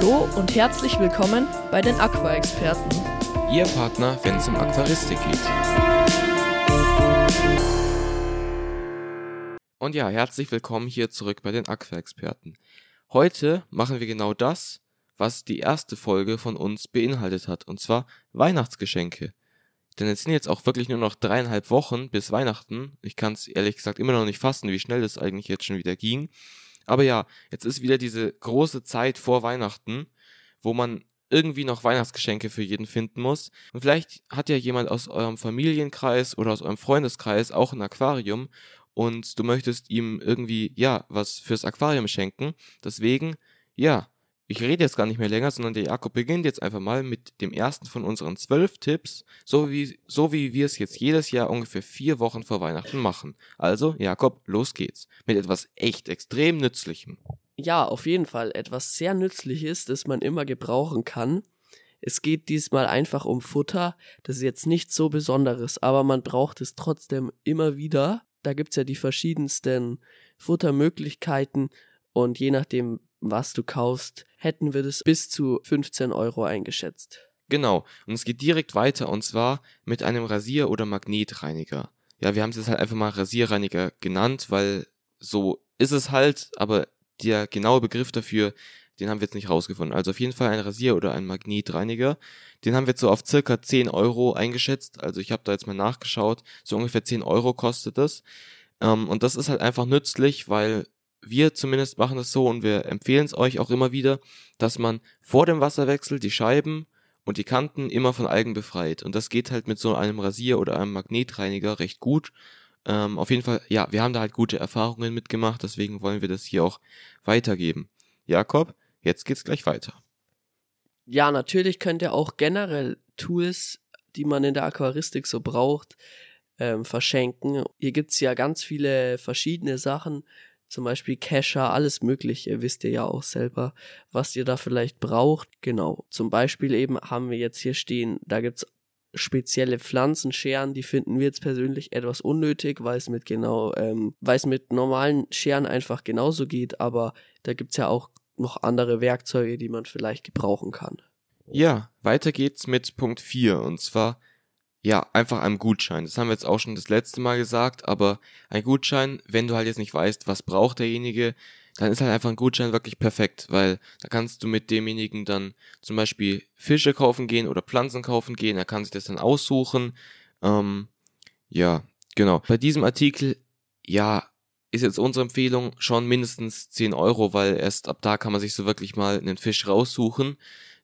Hallo und herzlich willkommen bei den Aqua-Experten. Ihr Partner, wenn es um Aquaristik geht. Und ja, herzlich willkommen hier zurück bei den Aqua-Experten. Heute machen wir genau das, was die erste Folge von uns beinhaltet hat, und zwar Weihnachtsgeschenke. Denn es sind jetzt auch wirklich nur noch dreieinhalb Wochen bis Weihnachten. Ich kann es ehrlich gesagt immer noch nicht fassen, wie schnell das eigentlich jetzt schon wieder ging. Aber ja, jetzt ist wieder diese große Zeit vor Weihnachten, wo man irgendwie noch Weihnachtsgeschenke für jeden finden muss. Und vielleicht hat ja jemand aus eurem Familienkreis oder aus eurem Freundeskreis auch ein Aquarium und du möchtest ihm irgendwie, ja, was fürs Aquarium schenken. Deswegen, ja, ich rede jetzt gar nicht mehr länger, sondern der Jakob beginnt jetzt einfach mal mit dem ersten von unseren zwölf Tipps, so wie, so wie wir es jetzt jedes Jahr ungefähr vier Wochen vor Weihnachten machen. Also, Jakob, los geht's. Mit etwas echt extrem Nützlichem. Ja, auf jeden Fall etwas sehr Nützliches, das man immer gebrauchen kann. Es geht diesmal einfach um Futter. Das ist jetzt nichts so Besonderes, aber man braucht es trotzdem immer wieder. Da gibt's ja die verschiedensten Futtermöglichkeiten und je nachdem, was du kaufst, hätten wir das bis zu 15 Euro eingeschätzt. Genau, und es geht direkt weiter und zwar mit einem Rasier- oder Magnetreiniger. Ja, wir haben es jetzt halt einfach mal Rasierreiniger genannt, weil so ist es halt, aber der genaue Begriff dafür, den haben wir jetzt nicht rausgefunden. Also auf jeden Fall ein Rasier- oder ein Magnetreiniger. Den haben wir jetzt so auf circa 10 Euro eingeschätzt. Also ich habe da jetzt mal nachgeschaut. So ungefähr 10 Euro kostet das. Ähm, und das ist halt einfach nützlich, weil wir zumindest machen es so und wir empfehlen es euch auch immer wieder, dass man vor dem Wasserwechsel die Scheiben und die Kanten immer von Algen befreit. Und das geht halt mit so einem Rasier oder einem Magnetreiniger recht gut. Ähm, auf jeden Fall, ja, wir haben da halt gute Erfahrungen mitgemacht, deswegen wollen wir das hier auch weitergeben. Jakob, jetzt geht's gleich weiter. Ja, natürlich könnt ihr auch generell Tools, die man in der Aquaristik so braucht, ähm, verschenken. Hier gibt's ja ganz viele verschiedene Sachen, zum Beispiel Kescher, alles mögliche, wisst ihr ja auch selber, was ihr da vielleicht braucht. Genau, zum Beispiel eben haben wir jetzt hier stehen, da gibt's spezielle Pflanzenscheren, die finden wir jetzt persönlich etwas unnötig, weil es mit genau, ähm, weil es mit normalen Scheren einfach genauso geht, aber da gibt's ja auch noch andere Werkzeuge, die man vielleicht gebrauchen kann. Ja, weiter geht's mit Punkt 4 und zwar ja, einfach einem Gutschein. Das haben wir jetzt auch schon das letzte Mal gesagt, aber ein Gutschein, wenn du halt jetzt nicht weißt, was braucht derjenige, dann ist halt einfach ein Gutschein wirklich perfekt, weil da kannst du mit demjenigen dann zum Beispiel Fische kaufen gehen oder Pflanzen kaufen gehen, er kann sich das dann aussuchen. Ähm, ja, genau. Bei diesem Artikel, ja, ist jetzt unsere Empfehlung schon mindestens 10 Euro, weil erst ab da kann man sich so wirklich mal einen Fisch raussuchen.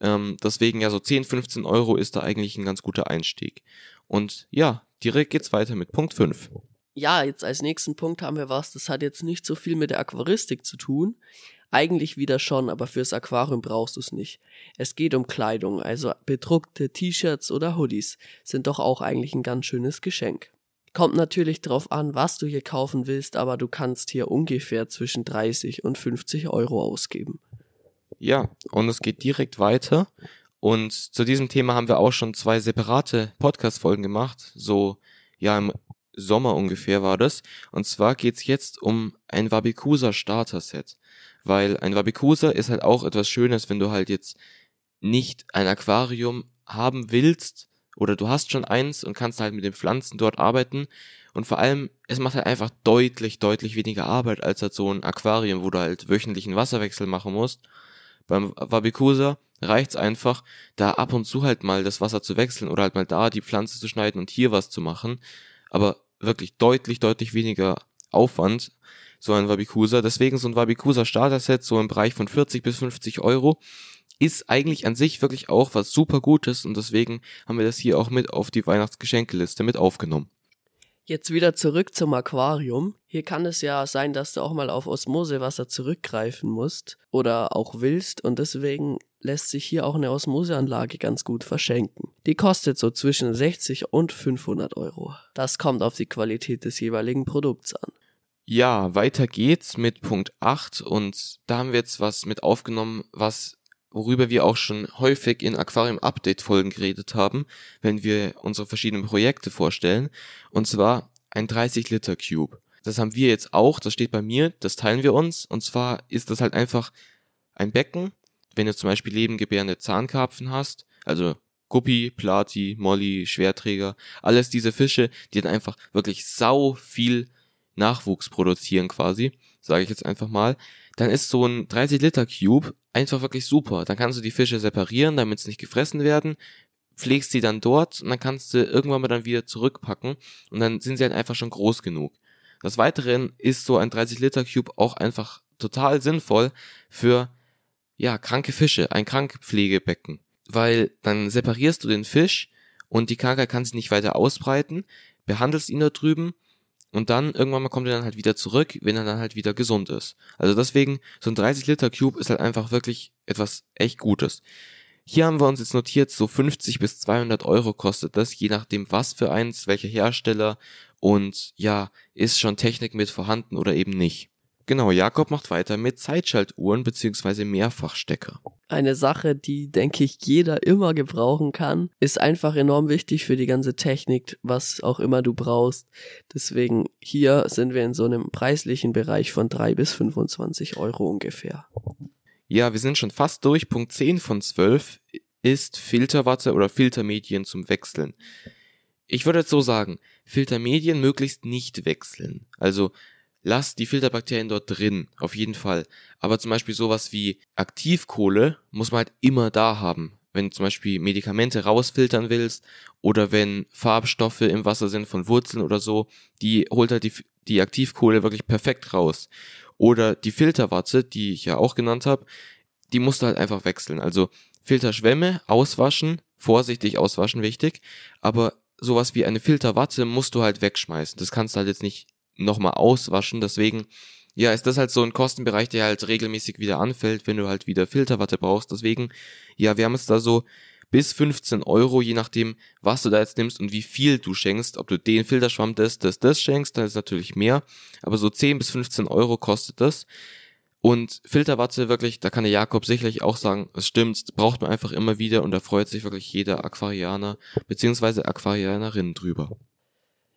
Ähm, deswegen ja so 10, 15 Euro ist da eigentlich ein ganz guter Einstieg. Und ja, direkt geht's weiter mit Punkt 5. Ja, jetzt als nächsten Punkt haben wir was, das hat jetzt nicht so viel mit der Aquaristik zu tun. Eigentlich wieder schon, aber fürs Aquarium brauchst du es nicht. Es geht um Kleidung, also bedruckte T-Shirts oder Hoodies sind doch auch eigentlich ein ganz schönes Geschenk. Kommt natürlich drauf an, was du hier kaufen willst, aber du kannst hier ungefähr zwischen 30 und 50 Euro ausgeben. Ja, und es geht direkt weiter. Und zu diesem Thema haben wir auch schon zwei separate Podcast-Folgen gemacht. So, ja, im Sommer ungefähr war das. Und zwar geht's jetzt um ein Wabikusa Starter-Set. Weil ein Wabikusa ist halt auch etwas Schönes, wenn du halt jetzt nicht ein Aquarium haben willst oder du hast schon eins und kannst halt mit den Pflanzen dort arbeiten. Und vor allem, es macht halt einfach deutlich, deutlich weniger Arbeit als halt so ein Aquarium, wo du halt wöchentlichen Wasserwechsel machen musst. Beim Wabikusa reicht's einfach, da ab und zu halt mal das Wasser zu wechseln oder halt mal da die Pflanze zu schneiden und hier was zu machen. Aber wirklich deutlich, deutlich weniger Aufwand, so ein Wabikusa. Deswegen so ein Wabikusa Starter-Set, so im Bereich von 40 bis 50 Euro, ist eigentlich an sich wirklich auch was super Gutes und deswegen haben wir das hier auch mit auf die Weihnachtsgeschenkeliste mit aufgenommen. Jetzt wieder zurück zum Aquarium. Hier kann es ja sein, dass du auch mal auf Osmosewasser zurückgreifen musst oder auch willst und deswegen lässt sich hier auch eine Osmoseanlage ganz gut verschenken. Die kostet so zwischen 60 und 500 Euro. Das kommt auf die Qualität des jeweiligen Produkts an. Ja, weiter geht's mit Punkt 8 und da haben wir jetzt was mit aufgenommen, was worüber wir auch schon häufig in Aquarium Update Folgen geredet haben, wenn wir unsere verschiedenen Projekte vorstellen, und zwar ein 30 Liter Cube. Das haben wir jetzt auch, das steht bei mir, das teilen wir uns, und zwar ist das halt einfach ein Becken, wenn du zum Beispiel lebengebärende Zahnkarpfen hast, also Guppi, Plati, Molly, Schwerträger, alles diese Fische, die dann einfach wirklich sau viel Nachwuchs produzieren quasi, sage ich jetzt einfach mal, dann ist so ein 30 Liter Cube einfach wirklich super. Dann kannst du die Fische separieren, damit sie nicht gefressen werden, pflegst sie dann dort und dann kannst du irgendwann mal dann wieder zurückpacken und dann sind sie halt einfach schon groß genug. Des Weiteren ist so ein 30 Liter Cube auch einfach total sinnvoll für ja, kranke Fische, ein Krankpflegebecken. Weil dann separierst du den Fisch und die Krankheit kann sich nicht weiter ausbreiten, behandelst ihn da drüben und dann irgendwann mal kommt er dann halt wieder zurück, wenn er dann halt wieder gesund ist. Also deswegen, so ein 30 Liter Cube ist halt einfach wirklich etwas echt Gutes. Hier haben wir uns jetzt notiert, so 50 bis 200 Euro kostet das, je nachdem was für eins, welcher Hersteller und ja, ist schon Technik mit vorhanden oder eben nicht. Genau, Jakob macht weiter mit Zeitschaltuhren bzw. Mehrfachstecker. Eine Sache, die, denke ich, jeder immer gebrauchen kann, ist einfach enorm wichtig für die ganze Technik, was auch immer du brauchst. Deswegen hier sind wir in so einem preislichen Bereich von drei bis 25 Euro ungefähr. Ja, wir sind schon fast durch. Punkt 10 von 12 ist Filterwatte oder Filtermedien zum Wechseln. Ich würde jetzt so sagen, Filtermedien möglichst nicht wechseln. Also lass die Filterbakterien dort drin, auf jeden Fall. Aber zum Beispiel sowas wie Aktivkohle muss man halt immer da haben. Wenn du zum Beispiel Medikamente rausfiltern willst oder wenn Farbstoffe im Wasser sind von Wurzeln oder so, die holt halt die, die Aktivkohle wirklich perfekt raus. Oder die Filterwatte, die ich ja auch genannt habe, die musst du halt einfach wechseln. Also Filterschwämme auswaschen, vorsichtig auswaschen, wichtig, aber sowas wie eine Filterwatte musst du halt wegschmeißen. Das kannst du halt jetzt nicht nochmal auswaschen. Deswegen, ja, ist das halt so ein Kostenbereich, der halt regelmäßig wieder anfällt, wenn du halt wieder Filterwatte brauchst. Deswegen, ja, wir haben es da so bis 15 Euro, je nachdem, was du da jetzt nimmst und wie viel du schenkst. Ob du den Filterschwamm das, das, das schenkst, dann ist natürlich mehr. Aber so 10 bis 15 Euro kostet das. Und Filterwatte wirklich, da kann der Jakob sicherlich auch sagen, es stimmt, braucht man einfach immer wieder und da freut sich wirklich jeder Aquarianer bzw. Aquarianerin drüber.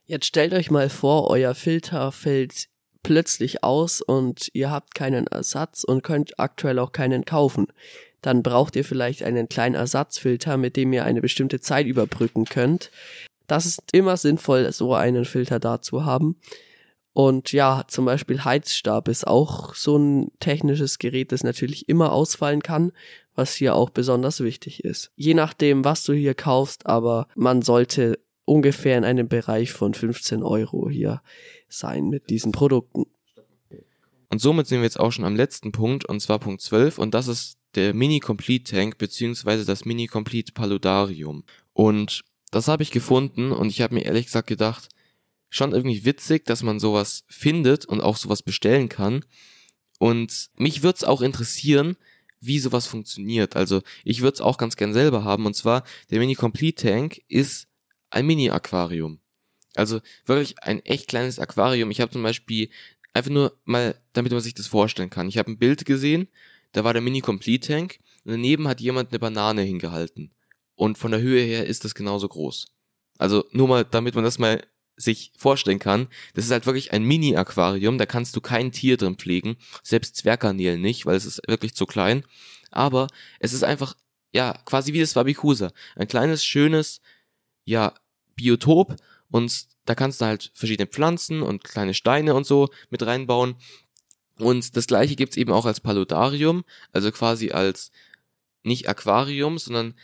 Jetzt stellt euch mal vor, euer Filter fällt plötzlich aus und ihr habt keinen Ersatz und könnt aktuell auch keinen kaufen. Dann braucht ihr vielleicht einen kleinen Ersatzfilter, mit dem ihr eine bestimmte Zeit überbrücken könnt. Das ist immer sinnvoll, so einen Filter da zu haben. Und ja, zum Beispiel Heizstab ist auch so ein technisches Gerät, das natürlich immer ausfallen kann, was hier auch besonders wichtig ist. Je nachdem, was du hier kaufst, aber man sollte ungefähr in einem Bereich von 15 Euro hier sein mit diesen Produkten. Und somit sind wir jetzt auch schon am letzten Punkt, und zwar Punkt 12, und das ist der Mini-Complete Tank, beziehungsweise das Mini-Complete Paludarium. Und das habe ich gefunden, und ich habe mir ehrlich gesagt gedacht, schon irgendwie witzig, dass man sowas findet und auch sowas bestellen kann. Und mich würde es auch interessieren, wie sowas funktioniert. Also ich würde es auch ganz gern selber haben. Und zwar, der Mini Complete Tank ist ein Mini-Aquarium. Also wirklich ein echt kleines Aquarium. Ich habe zum Beispiel einfach nur mal, damit man sich das vorstellen kann. Ich habe ein Bild gesehen, da war der Mini-Complete-Tank und daneben hat jemand eine Banane hingehalten. Und von der Höhe her ist das genauso groß. Also nur mal, damit man das mal sich vorstellen kann, das ist halt wirklich ein Mini-Aquarium, da kannst du kein Tier drin pflegen, selbst Zwerggarnelen nicht, weil es ist wirklich zu klein. Aber es ist einfach, ja, quasi wie das Wabikusa. Ein kleines, schönes, ja, Biotop und da kannst du halt verschiedene Pflanzen und kleine Steine und so mit reinbauen. Und das gleiche gibt's eben auch als Paludarium, also quasi als nicht Aquarium, sondern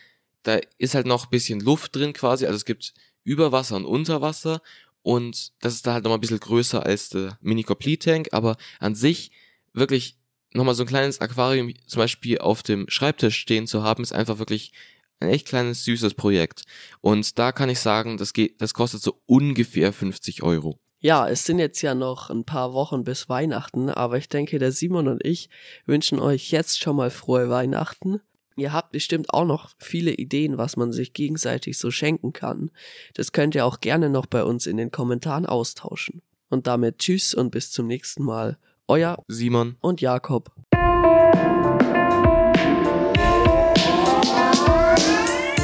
da ist halt noch bisschen Luft drin quasi, also es gibt Überwasser und Unterwasser und das ist da halt nochmal ein bisschen größer als der Mini Tank, aber an sich wirklich nochmal so ein kleines Aquarium zum Beispiel auf dem Schreibtisch stehen zu haben, ist einfach wirklich ein echt kleines, süßes Projekt. Und da kann ich sagen, das geht, das kostet so ungefähr 50 Euro. Ja, es sind jetzt ja noch ein paar Wochen bis Weihnachten, aber ich denke, der Simon und ich wünschen euch jetzt schon mal frohe Weihnachten. Ihr habt bestimmt auch noch viele Ideen, was man sich gegenseitig so schenken kann. Das könnt ihr auch gerne noch bei uns in den Kommentaren austauschen. Und damit tschüss und bis zum nächsten Mal. Euer Simon und Jakob.